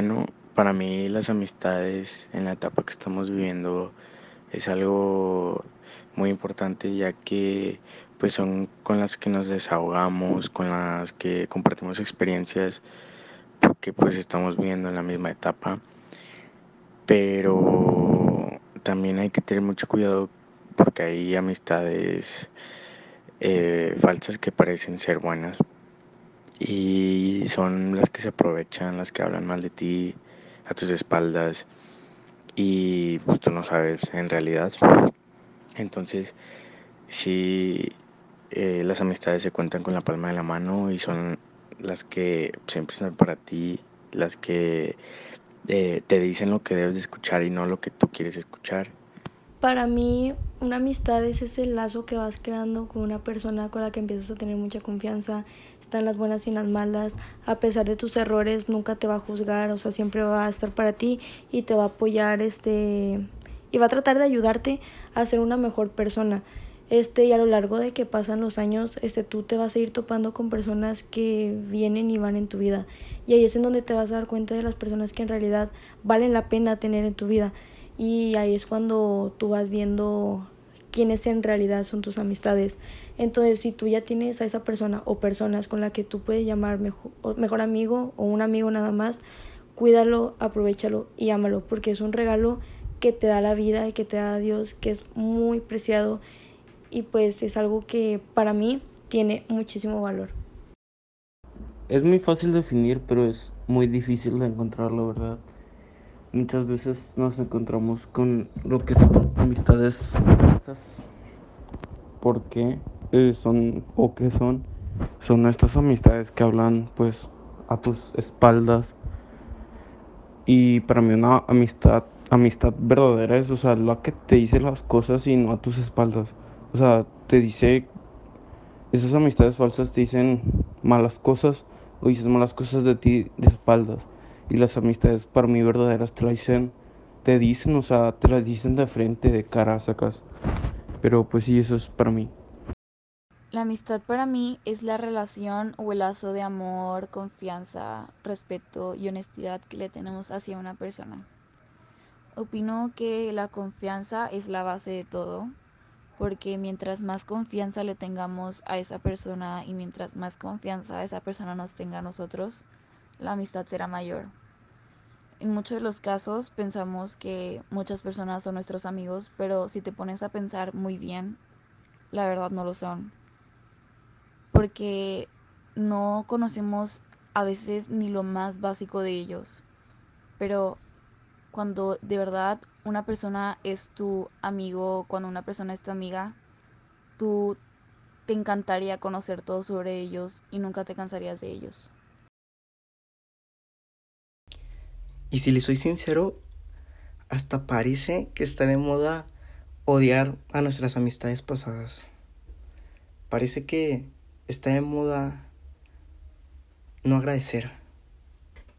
bueno, para mí las amistades en la etapa que estamos viviendo es algo muy importante ya que pues son con las que nos desahogamos, con las que compartimos experiencias porque pues estamos viviendo en la misma etapa. Pero también hay que tener mucho cuidado porque hay amistades eh, falsas que parecen ser buenas y son las que se aprovechan, las que hablan mal de ti a tus espaldas y pues tú no sabes en realidad. Entonces, si eh, las amistades se cuentan con la palma de la mano y son las que siempre están para ti, las que eh, te dicen lo que debes de escuchar y no lo que tú quieres escuchar. Para mí, una amistad es ese lazo que vas creando con una persona con la que empiezas a tener mucha confianza, están las buenas y las malas, a pesar de tus errores nunca te va a juzgar, o sea, siempre va a estar para ti y te va a apoyar este y va a tratar de ayudarte a ser una mejor persona. Este, y a lo largo de que pasan los años, este, tú te vas a ir topando con personas que vienen y van en tu vida. Y ahí es en donde te vas a dar cuenta de las personas que en realidad valen la pena tener en tu vida. Y ahí es cuando tú vas viendo quiénes en realidad son tus amistades. Entonces, si tú ya tienes a esa persona o personas con la que tú puedes llamar mejor, mejor amigo o un amigo nada más, cuídalo, aprovechalo y ámalo, porque es un regalo que te da la vida y que te da Dios, que es muy preciado y pues es algo que para mí tiene muchísimo valor. Es muy fácil definir, pero es muy difícil de encontrarlo, ¿verdad? Muchas veces nos encontramos con lo que son amistades porque eh, son o que son son estas amistades que hablan pues a tus espaldas. Y para mí una amistad amistad verdadera es o sea la que te dice las cosas y no a tus espaldas. O sea te dice esas amistades falsas te dicen malas cosas o dices malas cosas de ti de espaldas y las amistades para mí verdaderas te dicen, te dicen, o sea, te las dicen de frente, de cara, sacas. Pero pues sí, eso es para mí. La amistad para mí es la relación o el lazo de amor, confianza, respeto y honestidad que le tenemos hacia una persona. Opino que la confianza es la base de todo, porque mientras más confianza le tengamos a esa persona y mientras más confianza esa persona nos tenga a nosotros, la amistad será mayor. En muchos de los casos pensamos que muchas personas son nuestros amigos, pero si te pones a pensar muy bien, la verdad no lo son. Porque no conocemos a veces ni lo más básico de ellos. Pero cuando de verdad una persona es tu amigo, cuando una persona es tu amiga, tú te encantaría conocer todo sobre ellos y nunca te cansarías de ellos. Y si le soy sincero, hasta parece que está de moda odiar a nuestras amistades pasadas. Parece que está de moda no agradecer.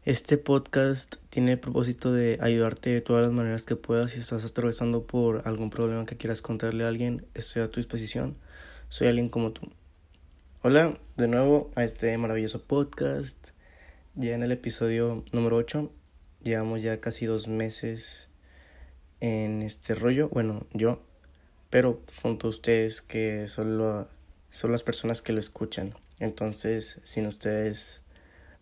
Este podcast tiene el propósito de ayudarte de todas las maneras que puedas. Si estás atravesando por algún problema que quieras contarle a alguien, estoy a tu disposición. Soy alguien como tú. Hola, de nuevo a este maravilloso podcast. Ya en el episodio número 8 Llevamos ya casi dos meses en este rollo. Bueno, yo, pero junto a ustedes que son, son las personas que lo escuchan. Entonces, sin ustedes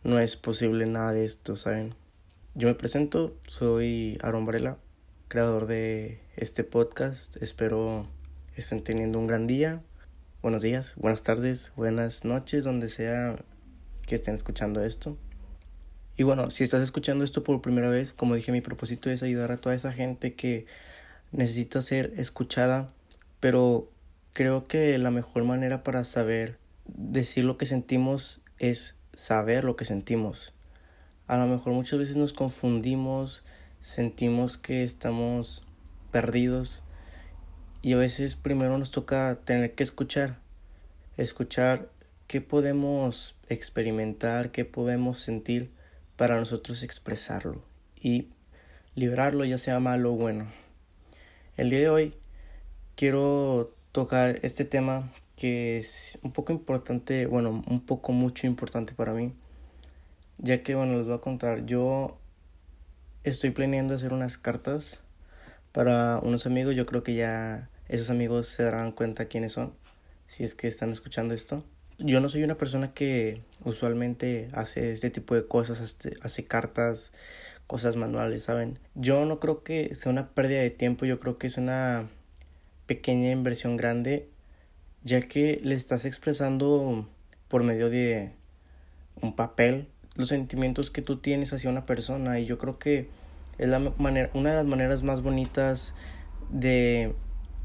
no es posible nada de esto, ¿saben? Yo me presento, soy Aaron Varela, creador de este podcast. Espero estén teniendo un gran día. Buenos días, buenas tardes, buenas noches, donde sea que estén escuchando esto. Y bueno, si estás escuchando esto por primera vez, como dije, mi propósito es ayudar a toda esa gente que necesita ser escuchada, pero creo que la mejor manera para saber decir lo que sentimos es saber lo que sentimos. A lo mejor muchas veces nos confundimos, sentimos que estamos perdidos y a veces primero nos toca tener que escuchar, escuchar qué podemos experimentar, qué podemos sentir para nosotros expresarlo y librarlo ya sea malo o bueno. El día de hoy quiero tocar este tema que es un poco importante, bueno, un poco mucho importante para mí, ya que, bueno, les voy a contar, yo estoy planeando hacer unas cartas para unos amigos. Yo creo que ya esos amigos se darán cuenta quiénes son, si es que están escuchando esto. Yo no soy una persona que usualmente hace este tipo de cosas, hace, hace cartas, cosas manuales, ¿saben? Yo no creo que sea una pérdida de tiempo, yo creo que es una pequeña inversión grande, ya que le estás expresando por medio de un papel los sentimientos que tú tienes hacia una persona y yo creo que es la manera, una de las maneras más bonitas de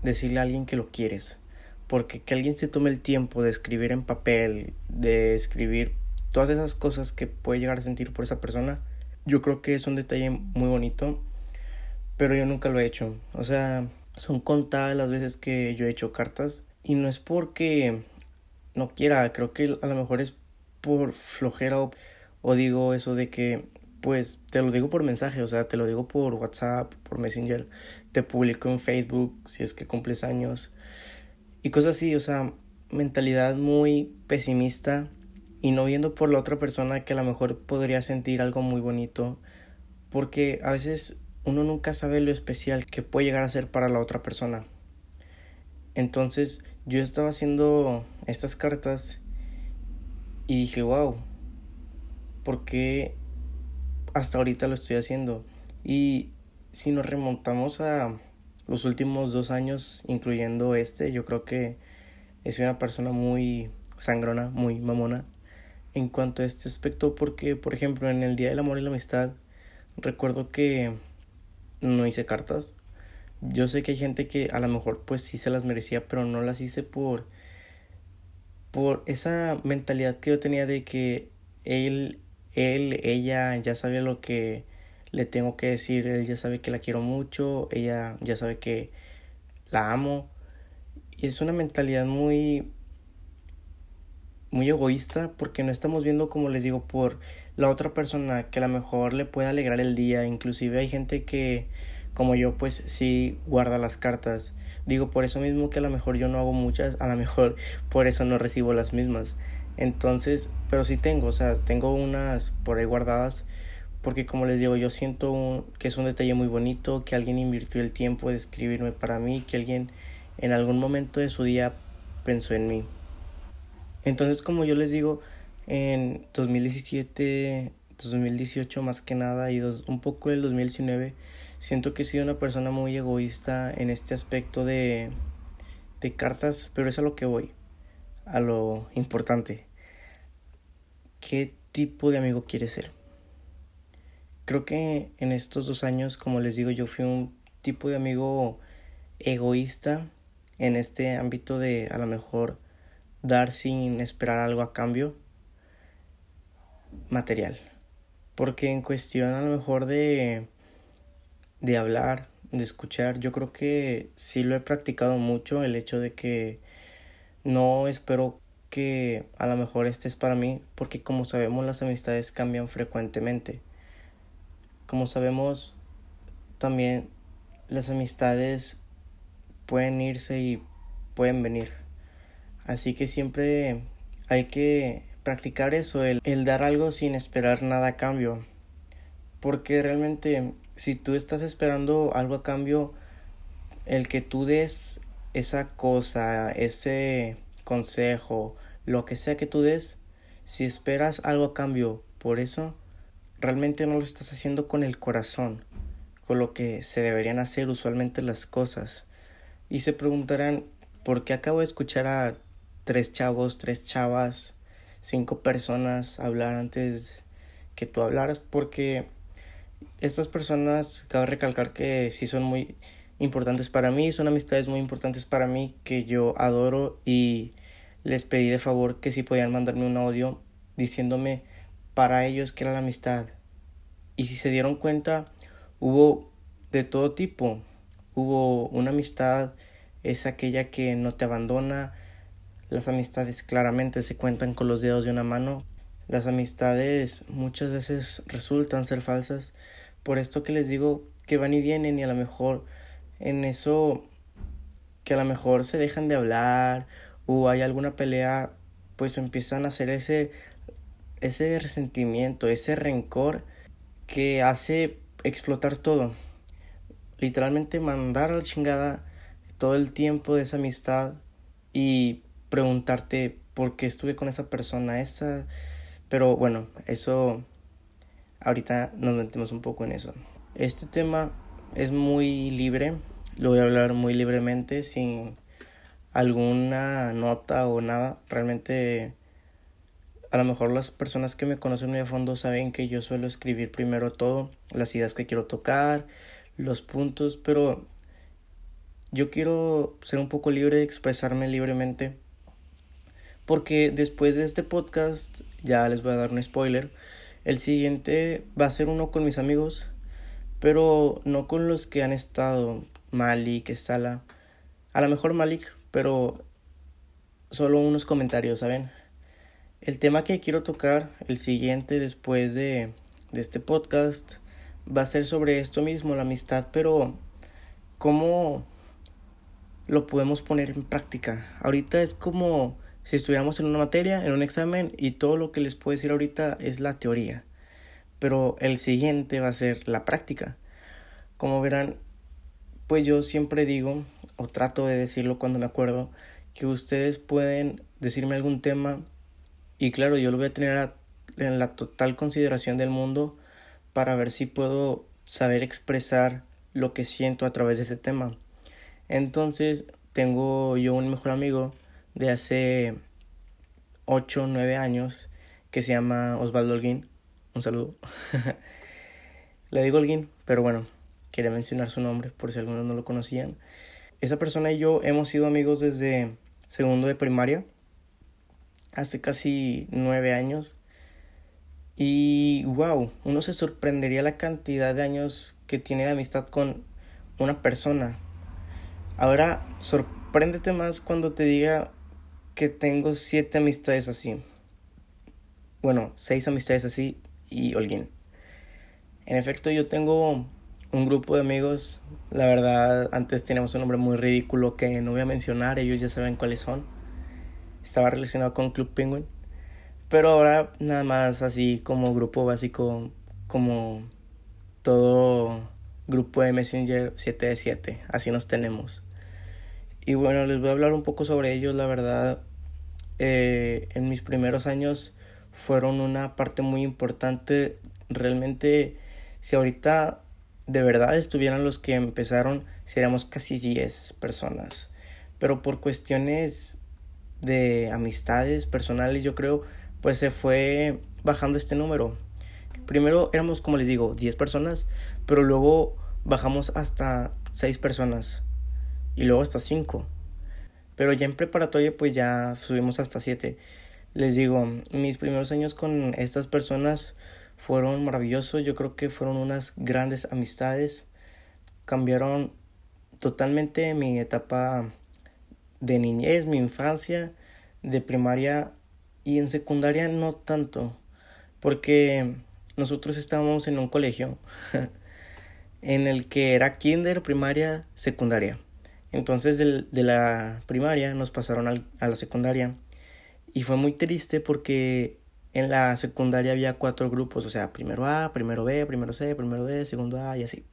decirle a alguien que lo quieres. Porque que alguien se tome el tiempo de escribir en papel, de escribir todas esas cosas que puede llegar a sentir por esa persona, yo creo que es un detalle muy bonito, pero yo nunca lo he hecho. O sea, son contadas las veces que yo he hecho cartas y no es porque no quiera, creo que a lo mejor es por flojera o, o digo eso de que pues te lo digo por mensaje, o sea, te lo digo por WhatsApp, por Messenger, te publico en Facebook si es que cumples años y cosas así, o sea, mentalidad muy pesimista y no viendo por la otra persona que a lo mejor podría sentir algo muy bonito, porque a veces uno nunca sabe lo especial que puede llegar a ser para la otra persona. Entonces yo estaba haciendo estas cartas y dije, wow, ¿por qué hasta ahorita lo estoy haciendo. Y si nos remontamos a los últimos dos años, incluyendo este, yo creo que es una persona muy sangrona, muy mamona en cuanto a este aspecto, porque, por ejemplo, en el Día del Amor y la Amistad, recuerdo que no hice cartas. Yo sé que hay gente que a lo mejor pues sí se las merecía, pero no las hice por por esa mentalidad que yo tenía de que él él, ella ya sabe lo que le tengo que decir, él ya sabe que la quiero mucho, ella ya sabe que la amo. Y es una mentalidad muy muy egoísta porque no estamos viendo como les digo por la otra persona que a lo mejor le puede alegrar el día, inclusive hay gente que como yo pues sí guarda las cartas. Digo por eso mismo que a lo mejor yo no hago muchas, a lo mejor por eso no recibo las mismas. Entonces, pero sí tengo, o sea, tengo unas por ahí guardadas, porque como les digo, yo siento que es un detalle muy bonito, que alguien invirtió el tiempo de escribirme para mí, que alguien en algún momento de su día pensó en mí. Entonces, como yo les digo, en 2017, 2018 más que nada y un poco el 2019, siento que he sido una persona muy egoísta en este aspecto de, de cartas, pero es a lo que voy a lo importante. ¿Qué tipo de amigo quieres ser? Creo que en estos dos años, como les digo, yo fui un tipo de amigo egoísta en este ámbito de a lo mejor dar sin esperar algo a cambio material. Porque en cuestión a lo mejor de, de hablar, de escuchar, yo creo que sí lo he practicado mucho el hecho de que no espero que a lo mejor este es para mí, porque como sabemos las amistades cambian frecuentemente. Como sabemos, también las amistades pueden irse y pueden venir. Así que siempre hay que practicar eso, el, el dar algo sin esperar nada a cambio. Porque realmente si tú estás esperando algo a cambio, el que tú des esa cosa, ese consejo, lo que sea que tú des, si esperas algo a cambio por eso, realmente no lo estás haciendo con el corazón, con lo que se deberían hacer usualmente las cosas. Y se preguntarán, ¿por qué acabo de escuchar a tres chavos, tres chavas, cinco personas hablar antes que tú hablaras? Porque estas personas, cabe recalcar que sí son muy importantes para mí, son amistades muy importantes para mí que yo adoro y les pedí de favor que si podían mandarme un audio diciéndome para ellos que era la amistad. Y si se dieron cuenta, hubo de todo tipo. Hubo una amistad, es aquella que no te abandona. Las amistades claramente se cuentan con los dedos de una mano. Las amistades muchas veces resultan ser falsas. Por esto que les digo que van y vienen y a lo mejor en eso que a lo mejor se dejan de hablar o hay alguna pelea, pues empiezan a hacer ese, ese resentimiento, ese rencor que hace explotar todo. Literalmente mandar a la chingada todo el tiempo de esa amistad y preguntarte por qué estuve con esa persona, esa... Pero bueno, eso... Ahorita nos metemos un poco en eso. Este tema es muy libre, lo voy a hablar muy libremente, sin alguna nota o nada. Realmente, a lo mejor las personas que me conocen muy a fondo saben que yo suelo escribir primero todo, las ideas que quiero tocar, los puntos, pero yo quiero ser un poco libre de expresarme libremente. Porque después de este podcast, ya les voy a dar un spoiler, el siguiente va a ser uno con mis amigos, pero no con los que han estado, Malik, Estala, a lo mejor Malik, pero solo unos comentarios, ¿saben? El tema que quiero tocar, el siguiente después de, de este podcast, va a ser sobre esto mismo, la amistad, pero cómo lo podemos poner en práctica. Ahorita es como si estuviéramos en una materia, en un examen, y todo lo que les puedo decir ahorita es la teoría. Pero el siguiente va a ser la práctica. Como verán, pues yo siempre digo, o trato de decirlo cuando me acuerdo, que ustedes pueden decirme algún tema y claro, yo lo voy a tener en la total consideración del mundo para ver si puedo saber expresar lo que siento a través de ese tema. Entonces, tengo yo un mejor amigo de hace 8 o 9 años que se llama Osvaldo Holguín. Un saludo. Le digo Holguín, pero bueno, quería mencionar su nombre por si algunos no lo conocían. Esa persona y yo hemos sido amigos desde segundo de primaria, hace casi nueve años. Y wow, uno se sorprendería la cantidad de años que tiene de amistad con una persona. Ahora, sorpréndete más cuando te diga que tengo siete amistades así. Bueno, seis amistades así y Holguín. En efecto, yo tengo un grupo de amigos. La verdad, antes teníamos un nombre muy ridículo que no voy a mencionar, ellos ya saben cuáles son. Estaba relacionado con Club Penguin. Pero ahora nada más así como grupo básico, como todo grupo de Messenger 7 de 7. Así nos tenemos. Y bueno, les voy a hablar un poco sobre ellos. La verdad, eh, en mis primeros años fueron una parte muy importante. Realmente, si ahorita de verdad estuvieran los que empezaron, seríamos casi 10 personas. Pero por cuestiones de amistades personales, yo creo, pues se fue bajando este número. Primero éramos, como les digo, 10 personas, pero luego bajamos hasta 6 personas y luego hasta 5. Pero ya en preparatoria pues ya subimos hasta 7. Les digo, mis primeros años con estas personas fueron maravillosos. Yo creo que fueron unas grandes amistades. Cambiaron totalmente mi etapa de niñez, mi infancia, de primaria y en secundaria no tanto. Porque nosotros estábamos en un colegio en el que era kinder, primaria, secundaria. Entonces de, la primaria nos pasaron a la secundaria y fue muy triste porque en la secundaria había cuatro grupos, o sea, primero A, primero B, primero C, primero D, segundo A y así.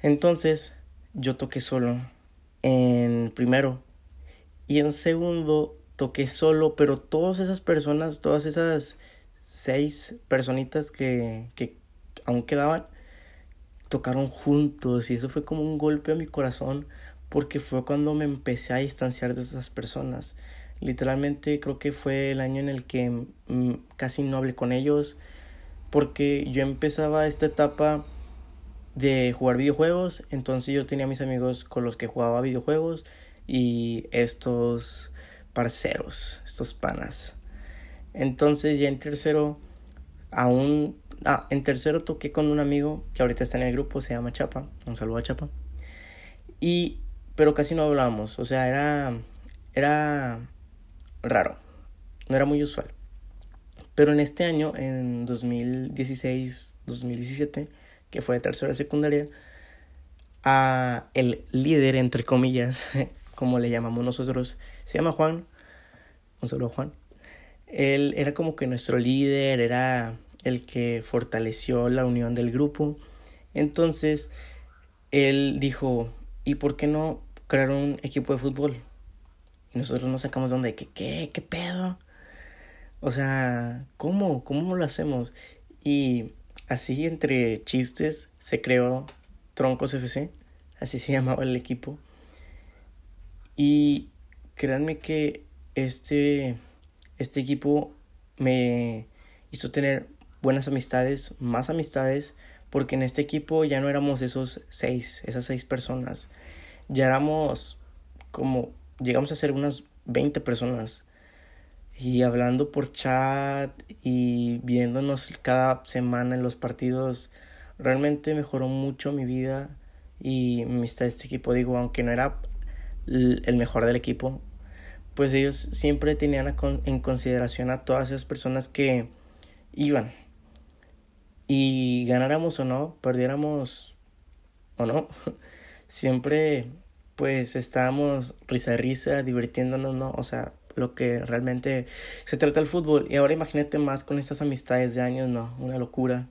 Entonces yo toqué solo en primero y en segundo toqué solo, pero todas esas personas, todas esas seis personitas que, que aún quedaban, tocaron juntos y eso fue como un golpe a mi corazón porque fue cuando me empecé a distanciar de esas personas. Literalmente creo que fue el año en el que mm, casi no hablé con ellos porque yo empezaba esta etapa de jugar videojuegos, entonces yo tenía mis amigos con los que jugaba videojuegos y estos parceros, estos panas. Entonces ya en tercero, aún, ah, en tercero toqué con un amigo que ahorita está en el grupo, se llama Chapa, un saludo a Chapa. Y pero casi no hablábamos, o sea, era, era raro, no era muy usual. Pero en este año, en 2016-2017, que fue de tercera secundaria, a el líder, entre comillas, como le llamamos nosotros, se llama Juan, un saludo Juan. Él era como que nuestro líder, era el que fortaleció la unión del grupo Entonces, él dijo, ¿y por qué no crear un equipo de fútbol? Y nosotros nos sacamos de onda, ¿qué, qué, qué pedo? O sea, ¿cómo? ¿Cómo lo hacemos? Y así entre chistes se creó Troncos FC, así se llamaba el equipo. Y créanme que este, este equipo me hizo tener buenas amistades, más amistades, porque en este equipo ya no éramos esos seis, esas seis personas. Ya éramos como, llegamos a ser unas 20 personas. Y hablando por chat y viéndonos cada semana en los partidos, realmente mejoró mucho mi vida y mi amistad de este equipo. Digo, aunque no era el mejor del equipo, pues ellos siempre tenían en consideración a todas esas personas que iban. Y ganáramos o no, perdiéramos o no, siempre pues estábamos risa risa, divirtiéndonos, ¿no? O sea, lo que realmente se trata el fútbol. Y ahora imagínate más con estas amistades de años, ¿no? Una locura.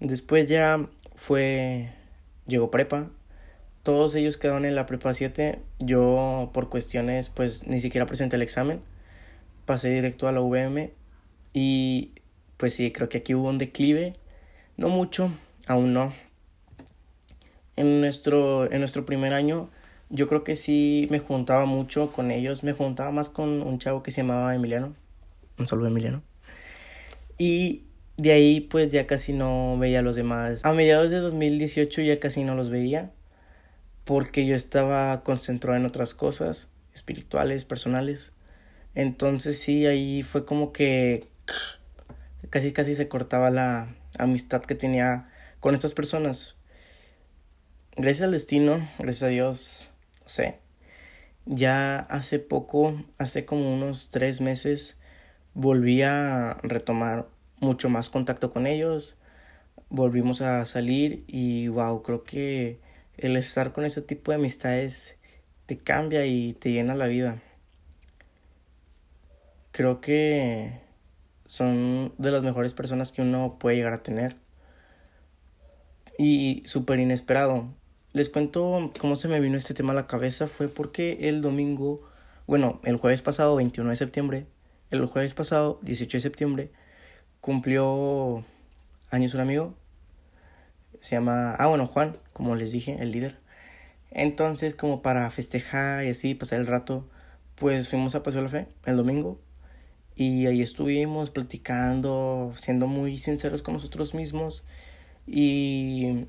Después ya fue, llegó prepa. Todos ellos quedaron en la prepa 7. Yo por cuestiones pues ni siquiera presenté el examen. Pasé directo a la UVM. Y pues sí, creo que aquí hubo un declive. No mucho, aún no. En nuestro, en nuestro primer año yo creo que sí me juntaba mucho con ellos. Me juntaba más con un chavo que se llamaba Emiliano. Un saludo Emiliano. Y de ahí pues ya casi no veía a los demás. A mediados de 2018 ya casi no los veía porque yo estaba concentrado en otras cosas espirituales, personales. Entonces sí, ahí fue como que casi casi se cortaba la amistad que tenía con estas personas. Gracias al destino, gracias a Dios, no sé. Ya hace poco, hace como unos tres meses, volví a retomar mucho más contacto con ellos. Volvimos a salir y wow, creo que el estar con ese tipo de amistades te cambia y te llena la vida. Creo que son de las mejores personas que uno puede llegar a tener. Y súper inesperado. Les cuento cómo se me vino este tema a la cabeza. Fue porque el domingo, bueno, el jueves pasado, 21 de septiembre, el jueves pasado, 18 de septiembre, cumplió años un amigo. Se llama, ah, bueno, Juan, como les dije, el líder. Entonces, como para festejar y así, pasar el rato, pues fuimos a Paseo la Fe el domingo. Y ahí estuvimos platicando, siendo muy sinceros con nosotros mismos. Y,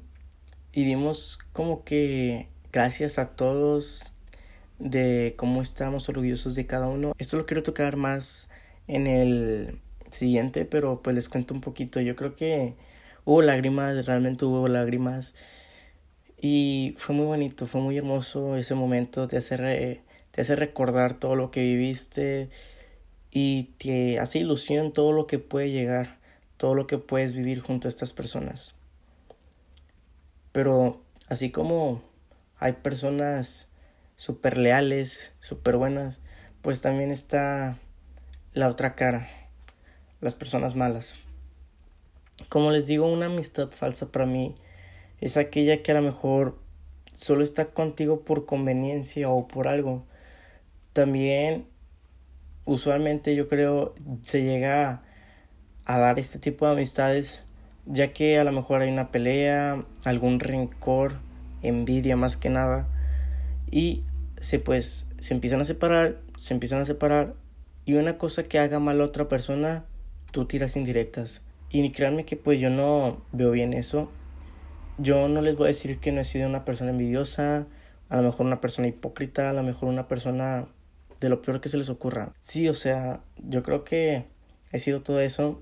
y dimos como que gracias a todos de cómo estamos orgullosos de cada uno. Esto lo quiero tocar más en el siguiente, pero pues les cuento un poquito. Yo creo que hubo lágrimas, realmente hubo lágrimas. Y fue muy bonito, fue muy hermoso ese momento, te hace, te hace recordar todo lo que viviste y te hace ilusión todo lo que puede llegar, todo lo que puedes vivir junto a estas personas. Pero así como hay personas súper leales, súper buenas, pues también está la otra cara las personas malas. Como les digo, una amistad falsa para mí es aquella que a lo mejor solo está contigo por conveniencia o por algo. También, usualmente yo creo, se llega a dar este tipo de amistades ya que a lo mejor hay una pelea, algún rencor, envidia más que nada y se pues se empiezan a separar, se empiezan a separar y una cosa que haga mal a otra persona tú tiras indirectas. Y créanme que pues yo no veo bien eso. Yo no les voy a decir que no he sido una persona envidiosa, a lo mejor una persona hipócrita, a lo mejor una persona de lo peor que se les ocurra. Sí, o sea, yo creo que he sido todo eso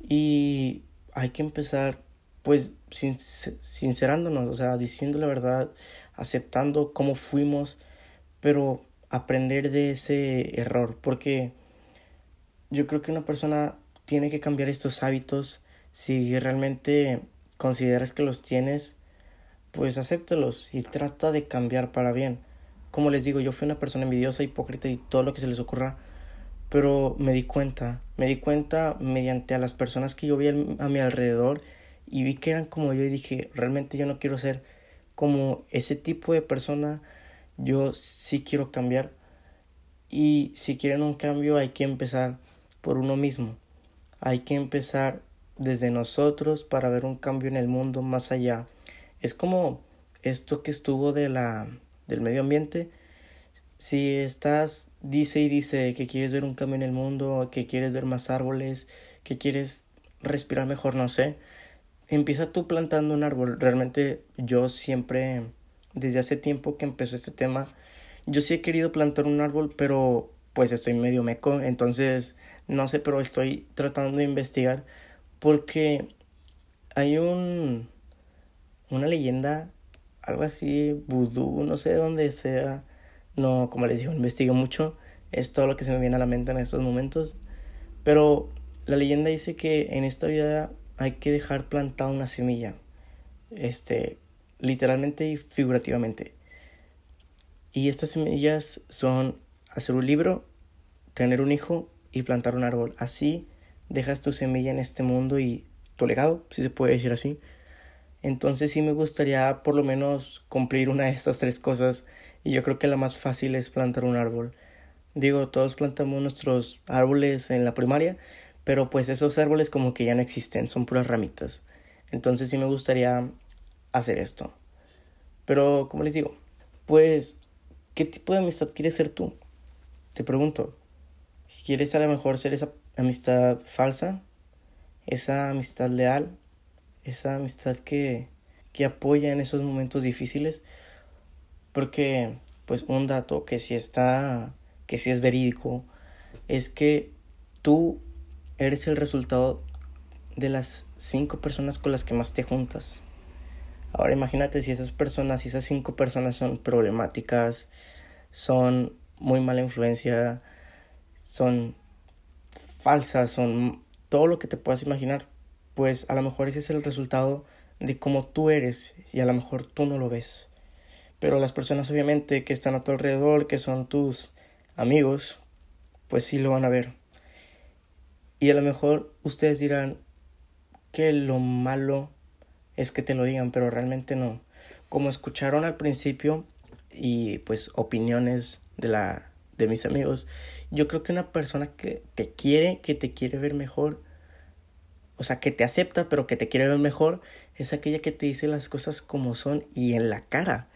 y hay que empezar pues sin, sincerándonos, o sea, diciendo la verdad, aceptando cómo fuimos, pero aprender de ese error, porque yo creo que una persona tiene que cambiar estos hábitos. Si realmente consideras que los tienes, pues acéptalos y trata de cambiar para bien. Como les digo, yo fui una persona envidiosa, hipócrita y todo lo que se les ocurra, pero me di cuenta, me di cuenta mediante a las personas que yo vi a mi alrededor y vi que eran como yo y dije, realmente yo no quiero ser como ese tipo de persona, yo sí quiero cambiar y si quieren un cambio hay que empezar por uno mismo, hay que empezar desde nosotros para ver un cambio en el mundo más allá. Es como esto que estuvo de la del medio ambiente. Si estás dice y dice que quieres ver un cambio en el mundo, que quieres ver más árboles, que quieres respirar mejor, no sé, empieza tú plantando un árbol. Realmente yo siempre desde hace tiempo que empezó este tema, yo sí he querido plantar un árbol, pero pues estoy medio meco, entonces no sé, pero estoy tratando de investigar porque hay un una leyenda algo así vudú no sé de dónde sea no como les digo investigo mucho es todo lo que se me viene a la mente en estos momentos pero la leyenda dice que en esta vida hay que dejar plantada una semilla este literalmente y figurativamente. Y estas semillas son hacer un libro tener un hijo y plantar un árbol así dejas tu semilla en este mundo y tu legado, si se puede decir así. Entonces sí me gustaría por lo menos cumplir una de estas tres cosas y yo creo que la más fácil es plantar un árbol. Digo, todos plantamos nuestros árboles en la primaria, pero pues esos árboles como que ya no existen, son puras ramitas. Entonces sí me gustaría hacer esto. Pero, como les digo, pues, ¿qué tipo de amistad quieres ser tú? Te pregunto, ¿quieres a lo mejor ser esa amistad falsa, esa amistad leal, esa amistad que, que apoya en esos momentos difíciles, porque pues un dato que si está, que si es verídico, es que tú eres el resultado de las cinco personas con las que más te juntas. Ahora imagínate si esas personas, si esas cinco personas son problemáticas, son muy mala influencia, son falsas, son todo lo que te puedas imaginar, pues a lo mejor ese es el resultado de cómo tú eres y a lo mejor tú no lo ves. Pero las personas obviamente que están a tu alrededor, que son tus amigos, pues sí lo van a ver. Y a lo mejor ustedes dirán que lo malo es que te lo digan, pero realmente no. Como escucharon al principio y pues opiniones de la de mis amigos, yo creo que una persona que te quiere, que te quiere ver mejor, o sea, que te acepta, pero que te quiere ver mejor, es aquella que te dice las cosas como son y en la cara.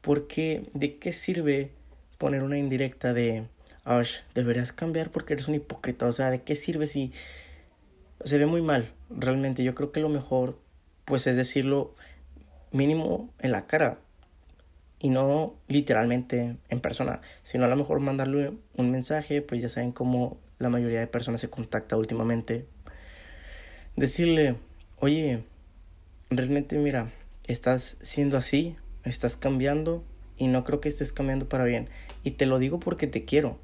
Porque, ¿de qué sirve poner una indirecta de, deberías cambiar porque eres un hipócrita? O sea, ¿de qué sirve si se ve muy mal? Realmente, yo creo que lo mejor, pues, es decirlo mínimo en la cara y no literalmente en persona, sino a lo mejor mandarle un mensaje, pues ya saben cómo la mayoría de personas se contacta últimamente. Decirle, oye, realmente mira, estás siendo así, estás cambiando y no creo que estés cambiando para bien. Y te lo digo porque te quiero.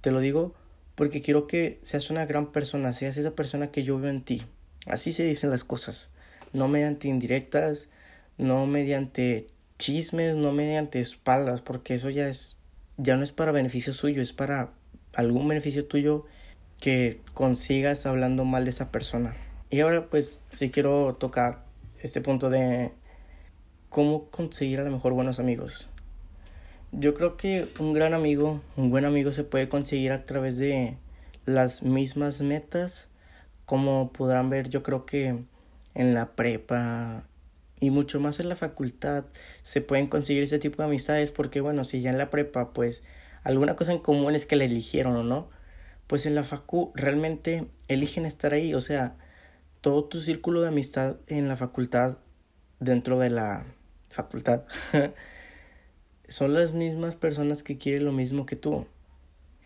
Te lo digo porque quiero que seas una gran persona, seas esa persona que yo veo en ti. Así se dicen las cosas, no mediante indirectas, no mediante chismes, no mediante espaldas, porque eso ya es, ya no es para beneficio suyo, es para algún beneficio tuyo que consigas hablando mal de esa persona. Y ahora pues sí quiero tocar este punto de cómo conseguir a lo mejor buenos amigos. Yo creo que un gran amigo, un buen amigo se puede conseguir a través de las mismas metas. Como podrán ver, yo creo que en la prepa, y mucho más en la facultad se pueden conseguir este tipo de amistades porque bueno, si ya en la prepa pues alguna cosa en común es que la eligieron o no, pues en la facu realmente eligen estar ahí, o sea, todo tu círculo de amistad en la facultad dentro de la facultad son las mismas personas que quieren lo mismo que tú.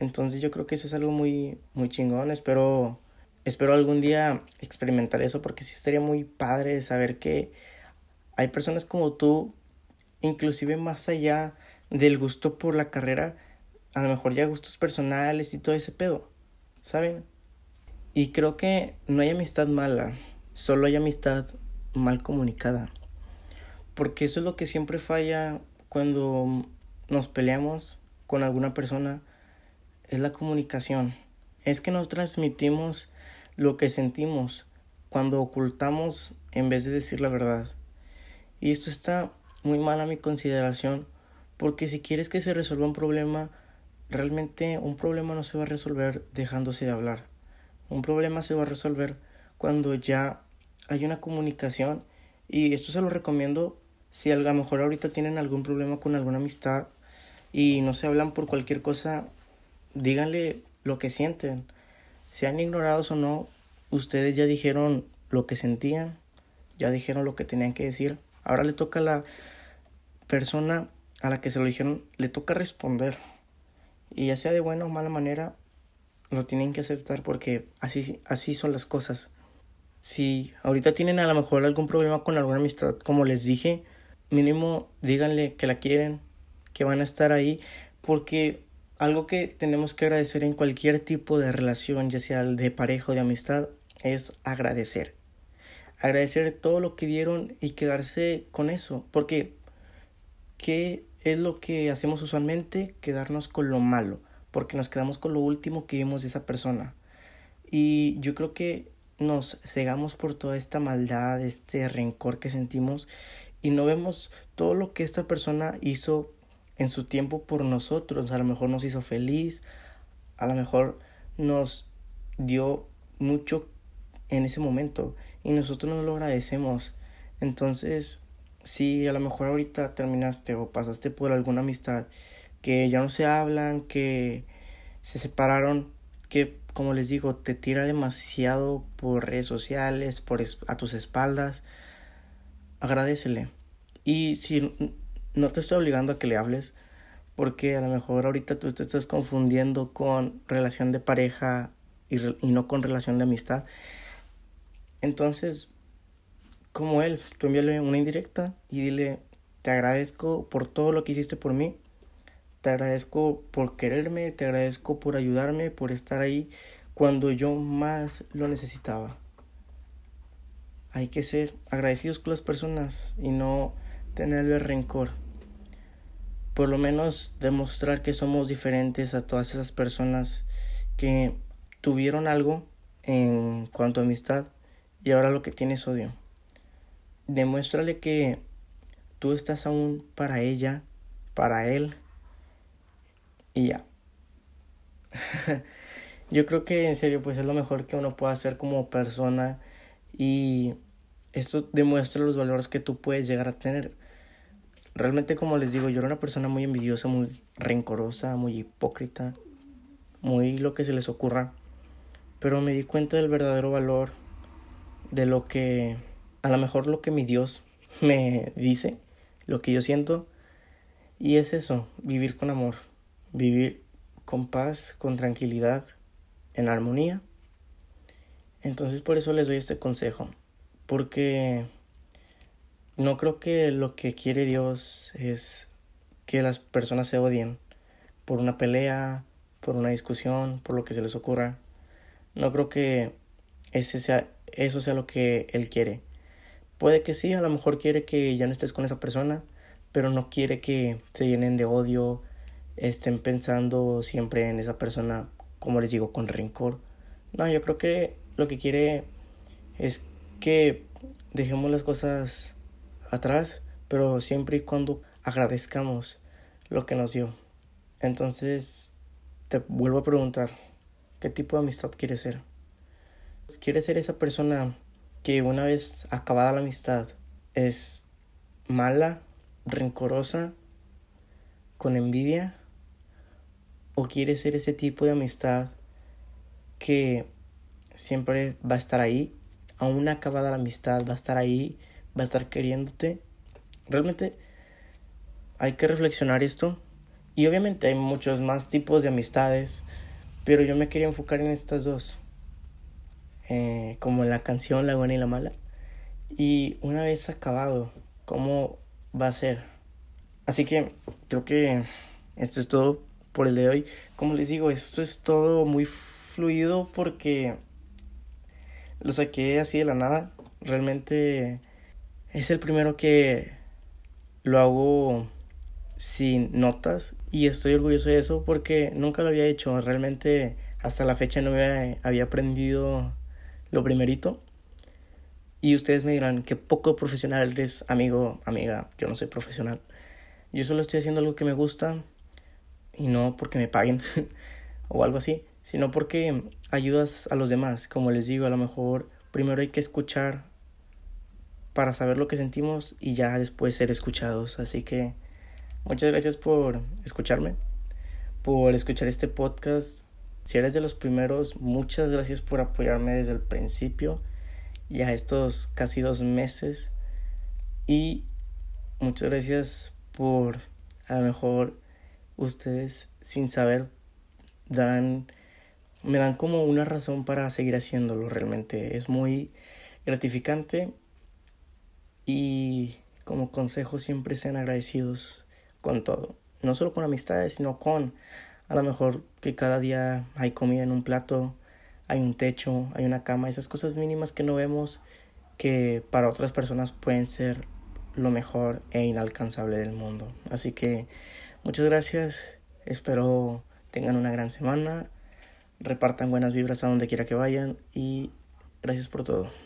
Entonces yo creo que eso es algo muy muy chingón, espero espero algún día experimentar eso porque sí estaría muy padre saber que hay personas como tú, inclusive más allá del gusto por la carrera, a lo mejor ya gustos personales y todo ese pedo, ¿saben? Y creo que no hay amistad mala, solo hay amistad mal comunicada. Porque eso es lo que siempre falla cuando nos peleamos con alguna persona, es la comunicación. Es que nos transmitimos lo que sentimos cuando ocultamos en vez de decir la verdad. Y esto está muy mal a mi consideración, porque si quieres que se resuelva un problema, realmente un problema no se va a resolver dejándose de hablar. Un problema se va a resolver cuando ya hay una comunicación y esto se lo recomiendo si a lo mejor ahorita tienen algún problema con alguna amistad y no se hablan por cualquier cosa, díganle lo que sienten. Sean ignorados o no, ustedes ya dijeron lo que sentían, ya dijeron lo que tenían que decir. Ahora le toca a la persona a la que se lo dijeron, le toca responder. Y ya sea de buena o mala manera, lo tienen que aceptar porque así, así son las cosas. Si ahorita tienen a lo mejor algún problema con alguna amistad, como les dije, mínimo díganle que la quieren, que van a estar ahí, porque algo que tenemos que agradecer en cualquier tipo de relación, ya sea de pareja o de amistad, es agradecer. Agradecer todo lo que dieron y quedarse con eso, porque ¿qué es lo que hacemos usualmente? Quedarnos con lo malo, porque nos quedamos con lo último que vimos de esa persona. Y yo creo que nos cegamos por toda esta maldad, este rencor que sentimos y no vemos todo lo que esta persona hizo en su tiempo por nosotros. A lo mejor nos hizo feliz, a lo mejor nos dio mucho en ese momento y nosotros no lo agradecemos. Entonces, si a lo mejor ahorita terminaste o pasaste por alguna amistad que ya no se hablan, que se separaron, que como les digo, te tira demasiado por redes sociales, por a tus espaldas, agradecele. Y si no te estoy obligando a que le hables, porque a lo mejor ahorita tú te estás confundiendo con relación de pareja y, y no con relación de amistad. Entonces, como él, tú envíale una indirecta y dile, te agradezco por todo lo que hiciste por mí, te agradezco por quererme, te agradezco por ayudarme, por estar ahí cuando yo más lo necesitaba. Hay que ser agradecidos con las personas y no tenerle rencor por lo menos demostrar que somos diferentes a todas esas personas que tuvieron algo en cuanto a amistad y ahora lo que tienes es odio. Demuéstrale que tú estás aún para ella, para él y ya. Yo creo que en serio pues es lo mejor que uno puede hacer como persona y esto demuestra los valores que tú puedes llegar a tener Realmente, como les digo, yo era una persona muy envidiosa, muy rencorosa, muy hipócrita, muy lo que se les ocurra. Pero me di cuenta del verdadero valor de lo que, a lo mejor lo que mi Dios me dice, lo que yo siento. Y es eso, vivir con amor, vivir con paz, con tranquilidad, en armonía. Entonces por eso les doy este consejo, porque no creo que lo que quiere Dios es que las personas se odien por una pelea, por una discusión, por lo que se les ocurra. No creo que ese sea, eso sea lo que Él quiere. Puede que sí, a lo mejor quiere que ya no estés con esa persona, pero no quiere que se llenen de odio, estén pensando siempre en esa persona, como les digo, con rencor. No, yo creo que lo que quiere es que dejemos las cosas atrás, pero siempre y cuando agradezcamos lo que nos dio. Entonces, te vuelvo a preguntar, ¿qué tipo de amistad quieres ser? ¿Quieres ser esa persona que una vez acabada la amistad es mala, rencorosa, con envidia? ¿O quieres ser ese tipo de amistad que siempre va a estar ahí? Aún acabada la amistad, va a estar ahí va a estar queriéndote. Realmente hay que reflexionar esto. Y obviamente hay muchos más tipos de amistades, pero yo me quería enfocar en estas dos. Eh, como la canción La buena y la mala. Y una vez acabado, ¿cómo va a ser? Así que creo que esto es todo por el de hoy. Como les digo, esto es todo muy fluido porque lo saqué así de la nada. Realmente es el primero que lo hago sin notas y estoy orgulloso de eso porque nunca lo había hecho. Realmente hasta la fecha no había, aprendido lo primerito. Y ustedes me dirán, qué poco profesional eres, amigo, amiga, yo no soy profesional. Yo solo estoy haciendo algo que me gusta y no porque me paguen o algo así, sino porque ayudas a los demás. Como les digo, a lo mejor primero hay que escuchar para saber lo que sentimos y ya después ser escuchados. Así que muchas gracias por escucharme, por escuchar este podcast. Si eres de los primeros, muchas gracias por apoyarme desde el principio y a estos casi dos meses. Y muchas gracias por a lo mejor ustedes sin saber dan me dan como una razón para seguir haciéndolo realmente es muy gratificante y como consejo siempre sean agradecidos con todo no solo con amistades sino con a lo mejor que cada día hay comida en un plato hay un techo hay una cama esas cosas mínimas que no vemos que para otras personas pueden ser lo mejor e inalcanzable del mundo. Así que muchas gracias. Espero tengan una gran semana. Repartan buenas vibras a donde quiera que vayan y gracias por todo.